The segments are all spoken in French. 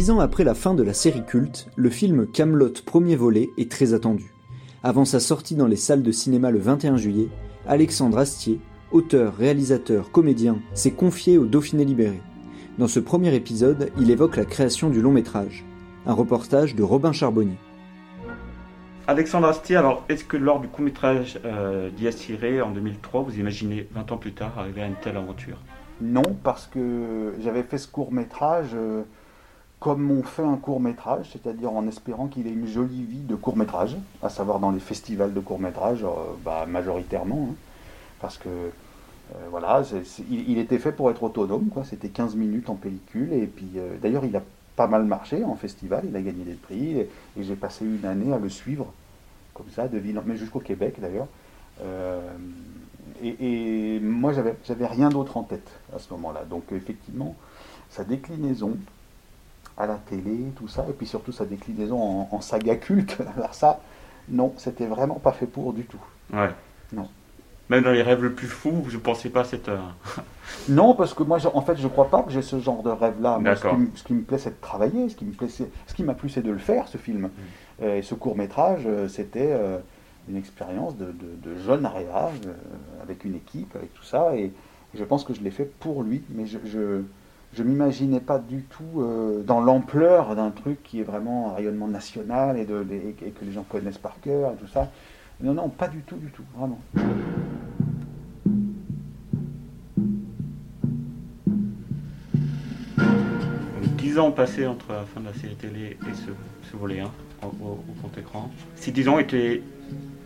Dix ans après la fin de la série culte, le film Camelot premier volet est très attendu. Avant sa sortie dans les salles de cinéma le 21 juillet, Alexandre Astier, auteur, réalisateur, comédien, s'est confié au Dauphiné libéré. Dans ce premier épisode, il évoque la création du long métrage. Un reportage de Robin Charbonnier. Alexandre Astier, alors est-ce que lors du court-métrage euh, d'Iassiré en 2003, vous imaginez 20 ans plus tard arriver à une telle aventure? Non, parce que j'avais fait ce court métrage euh, comme on fait un court métrage, c'est-à-dire en espérant qu'il ait une jolie vie de court métrage, à savoir dans les festivals de court métrage, euh, bah, majoritairement, hein. parce que euh, voilà, il, était fait pour être autonome, quoi. C'était 15 minutes en pellicule, et puis euh, d'ailleurs il a pas mal marché en festival, il a gagné des prix, et, j'ai passé une année à le suivre, comme ça, de ville, mais jusqu'au Québec d'ailleurs. Et, et moi j'avais rien d'autre en tête à ce moment-là, donc effectivement sa déclinaison à la télé, tout ça, et puis surtout sa déclinaison en, en saga culte, alors ça, non, c'était vraiment pas fait pour du tout. Ouais. Non. Même dans les rêves le plus fous, je ne pensais pas cette. euh, Non, parce que moi, en fait, je crois pas que j'ai ce genre de rêve-là. Ce, D'accord. qui me- ce qui me plaît, c'est de travailler. Ce qui me ce qui m'a plu, c'est de le faire, ce film. Mm. Euh, et ce court métrage, c'était euh, une expérience de, de- de jeune aréa, euh, avec une équipe, avec tout ça. Et je pense que je l'ai fait pour lui, mais je je, je m'imaginais pas du tout euh, dans l'ampleur d'un truc qui est vraiment un rayonnement national et, que les gens connaissent par cœur et tout ça. Non, non, pas du tout, du tout, vraiment. 10 ans passés entre la fin de la série télé et ce, volet 1 au, au- grand écran. Ces 10 ans étaient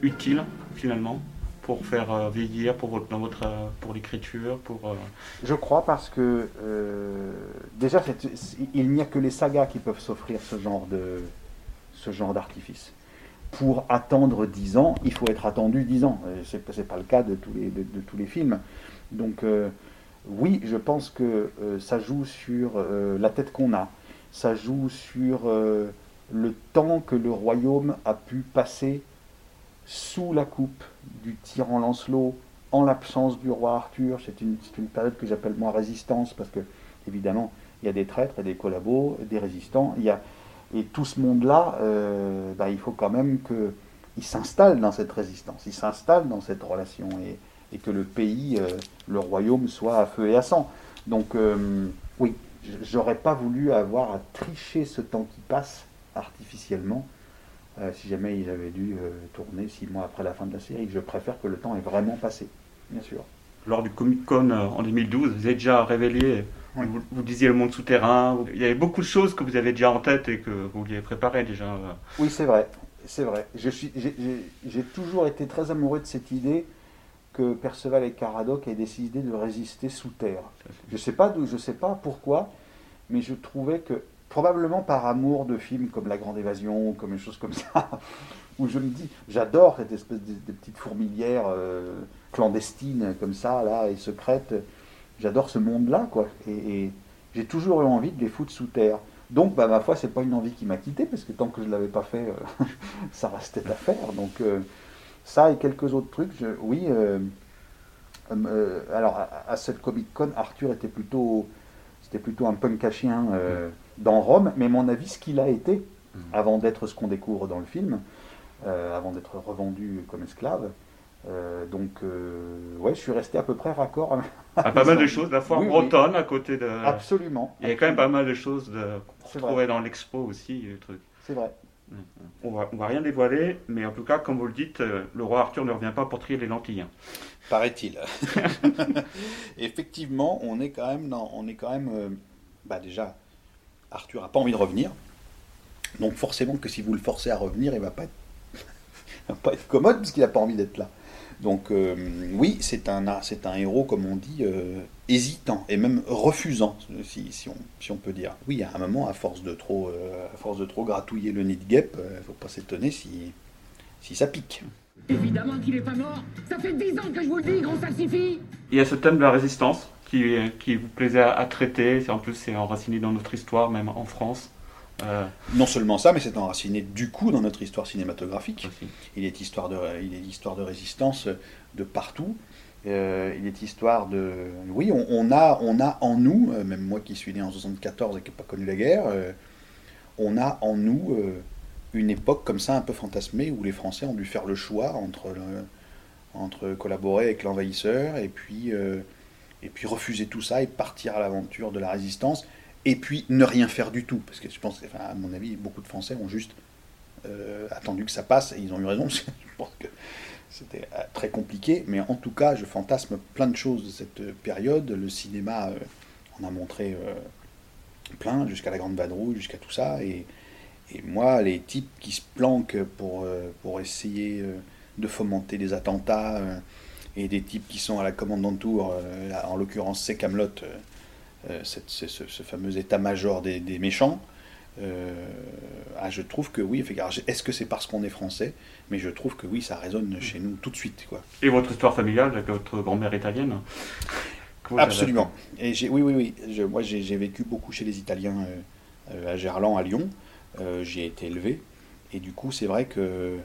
utiles finalement pour faire euh, vieillir pour votre, euh, pour l'écriture, pour. euh, Je crois parce que euh, déjà il n'y a que les sagas qui peuvent s'offrir ce genre de ce genre d'artifice. Pour attendre 10 ans, il faut être attendu 10 ans. C'est c'est pas le cas de tous les de, tous les films. Donc oui, je pense que ça joue sur la tête qu'on a. Ça joue sur le temps que le royaume a pu passer sous la coupe du tyran Lancelot, en l'absence du roi Arthur. C'est une, période que j'appelle moi résistance, parce que, évidemment, il y a des traîtres, a des collabos, des résistants. Il y a, et tout ce monde-là, euh, bah, il faut quand même qu'il s'installe dans cette résistance, il s'installe dans cette relation, et, et que le pays, euh, le royaume, soit à feu et à sang. Donc, euh, oui, j'aurais pas voulu avoir à tricher ce temps qui passe artificiellement. Euh, si jamais ils avaient dû euh, tourner six mois après la fin de la série, je préfère que le temps ait vraiment passé, bien sûr. lors du Comic Con euh, en 2012, vous avez déjà révélé, Oui. vous, vous disiez le monde souterrain, vous- il y avait beaucoup de choses que vous avez déjà en tête et que vous vouliez préparer déjà. Oui, c'est vrai, c'est vrai. J'ai- toujours été très amoureux de cette idée que Perceval et Caradoc aient décidé de résister sous terre. Je sais pas d'où, je sais pas pourquoi, mais je trouvais que probablement par amour de films comme La Grande Évasion, comme une chose comme ça, où je me dis, j'adore cette espèce de, de petite fourmilière euh, clandestine comme ça là et secrète. J'adore ce monde-là quoi, et, j'ai toujours eu envie de les foutre sous terre. Donc, bah, ma foi, c'est pas une envie qui m'a quitté, parce que tant que je l'avais pas fait, euh, ça restait à faire. Donc, euh, ça et quelques autres trucs, oui. alors, à, cette Comic Con, Arthur était plutôt, c'était plutôt un punk à chien dans Rome, mais mon avis, ce qu'il a été, avant d'être ce qu'on découvre dans le film, euh, avant d'être revendu comme esclave, donc, ouais, je suis resté à peu près raccord. À, pas mal de choses, la foire bretonne à côté de. Absolument. Il y a quand même pas mal de choses qu'on trouvait dans l'expo aussi. C'est vrai. On va, on va rien dévoiler, mais en tout cas, comme vous le dites, le roi Arthur ne revient pas pour trier les lentilles. Hein. Paraît-il. Effectivement, on est quand même, on est quand même, bah déjà, Arthur n'a pas envie de revenir. Donc forcément que si vous le forcez à revenir, il ne va pas être, va pas être commode parce qu'il n'a pas envie d'être là. Donc euh, oui, c'est un, c'est un héros, comme on dit, euh, hésitant et même refusant, si, si, on, si, on, peut dire. Oui, à un moment, à force de trop, euh, à force de trop gratouiller le nid de guêpe, il ne faut pas s'étonner si, si ça pique. Évidemment qu'il n'est pas mort. Ça fait dix ans que je vous le dis, gros salsifis Il y a ce thème de la résistance qui, qui vous plaisait à, à traiter. En plus, c'est enraciné dans notre histoire, même en France. Euh, non seulement ça, mais c'est enraciné du coup dans notre histoire cinématographique. Il est histoire de, il est histoire de résistance de partout. Euh, il est histoire de, oui, on, a, on a en nous, euh, même moi qui suis né en 74 et qui n'ai pas connu la guerre, on a en nous une époque comme ça un peu fantasmée où les Français ont dû faire le choix entre, entre collaborer avec l'envahisseur et puis et puis refuser tout ça et partir à l'aventure de la résistance et puis ne rien faire du tout. Parce que je pense, à mon avis, beaucoup de Français ont juste euh, attendu que ça passe, et ils ont eu raison, je pense que c'était euh, très compliqué, mais en tout cas, je fantasme plein de choses de cette période. Le cinéma euh, a montré plein, jusqu'à la Grande Vadrouille, jusqu'à tout ça, et, et, moi, les types qui se planquent pour, pour essayer de fomenter des attentats, et des types qui sont à la commande tour, en l'occurrence c'est Camelot, euh, ce, fameux état-major des, méchants. Euh, ah, je trouve que oui, est-ce que c'est parce qu'on est français? Mais je trouve que oui, ça résonne chez nous tout de suite. Quoi. Et votre histoire familiale avec votre grand-mère italienne? Absolument. Et oui, oui, oui. moi, j'ai vécu beaucoup chez les Italiens euh, à Gerland, à Lyon. J'y ai été élevé. Et du coup, c'est vrai que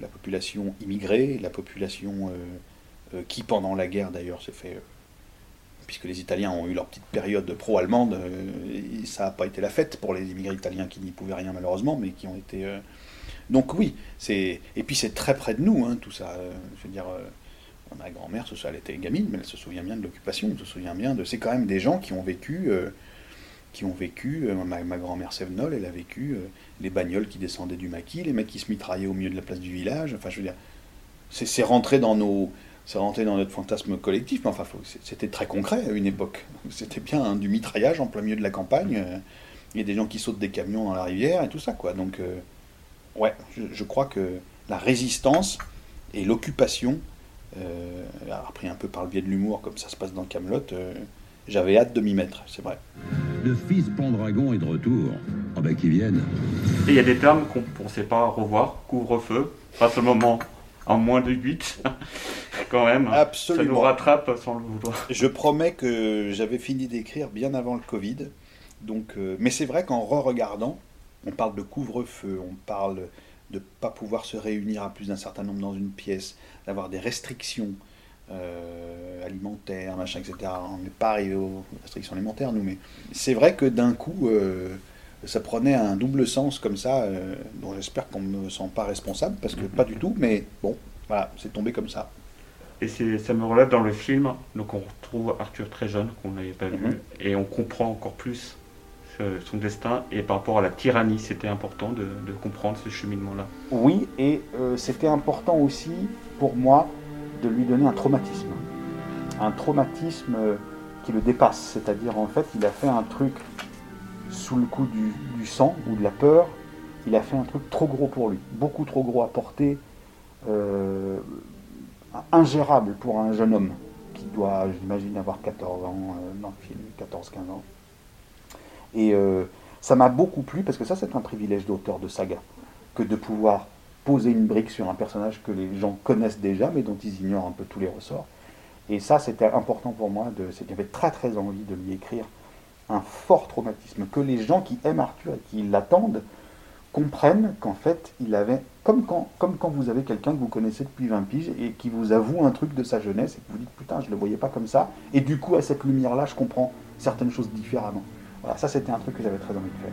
la population immigrée, la population qui, pendant la guerre d'ailleurs, s'est fait puisque les Italiens ont eu leur petite période pro-allemande, euh, ça n'a pas été la fête pour les immigrés italiens qui n'y pouvaient rien malheureusement, mais qui ont été... Euh, donc oui, c'est et puis c'est très près de nous, hein, tout ça. Euh, je veux dire, ma grand-mère, elle était gamine, mais elle se souvient bien de l'occupation, elle se souvient bien de... C'est quand même des gens qui ont vécu... qui ont vécu, ma, grand-mère Sévenol, elle a vécu les bagnoles qui descendaient du maquis, les mecs qui se mitraillaient au milieu de la place du village, enfin je veux dire, c'est rentré dans nos, c'est rentré dans notre fantasme collectif, mais enfin, c'était très concret à une époque. C'était bien hein, du mitraillage en plein milieu de la campagne. Euh, il y a des gens qui sautent des camions dans la rivière et tout ça, quoi. Donc, euh, ouais, je, crois que la résistance et l'occupation, euh, appris un peu par le biais de l'humour, comme ça se passe dans Camelot, euh, j'avais hâte de m'y mettre, c'est vrai. Le fils Pendragon est de retour. Ah ben qu'il vienne. Et il y a des termes qu'on ne pensait pas revoir, couvre-feu, pas seulement en moins de 8 quand même. Absolument. Ça nous rattrape sans le vouloir. Je promets que j'avais fini d'écrire bien avant le Covid. Donc, euh, mais c'est vrai qu'en re-regardant, on parle de couvre-feu, on parle de ne pas pouvoir se réunir à plus d'un certain nombre dans une pièce, d'avoir des restrictions euh, alimentaires, machin, etc. On n'est pas arrivé aux restrictions alimentaires, nous, mais c'est vrai que d'un coup, euh, ça prenait un double sens comme ça, dont j'espère qu'on ne me sent pas responsable, parce que pas du tout, mais bon, voilà, c'est tombé comme ça. Et ça me relève dans le film, donc on retrouve Arthur très jeune, qu'on n'avait pas vu, mhm. et on comprend encore plus son destin. Et par rapport à la tyrannie, c'était important de, comprendre ce cheminement-là. Oui, et euh, c'était important aussi pour moi de lui donner un traumatisme. Un traumatisme euh, qui le dépasse, c'est-à-dire en fait, il a fait un truc sous le coup du, sang ou de la peur, il a fait un truc trop gros pour lui, beaucoup trop gros à porter. Euh, ingérable pour un jeune homme qui doit, j'imagine, avoir 14 ans euh, dans le film, 14-15 ans. Et euh, ça m'a beaucoup plu parce que ça, c'est un privilège d'auteur de saga, que de pouvoir poser une brique sur un personnage que les gens connaissent déjà, mais dont ils ignorent un peu tous les ressorts. Et ça, c'était important pour moi. J'avais très très envie de lui écrire un fort traumatisme, que les gens qui aiment Arthur et qui l'attendent comprennent qu'en fait, il avait, comme quand, vous avez quelqu'un que vous connaissez depuis 20 piges et qui vous avoue un truc de sa jeunesse et que vous dites putain, je le voyais pas comme ça, et du coup, à cette lumière-là, je comprends certaines choses différemment. Voilà, ça c'était un truc que j'avais très envie de faire.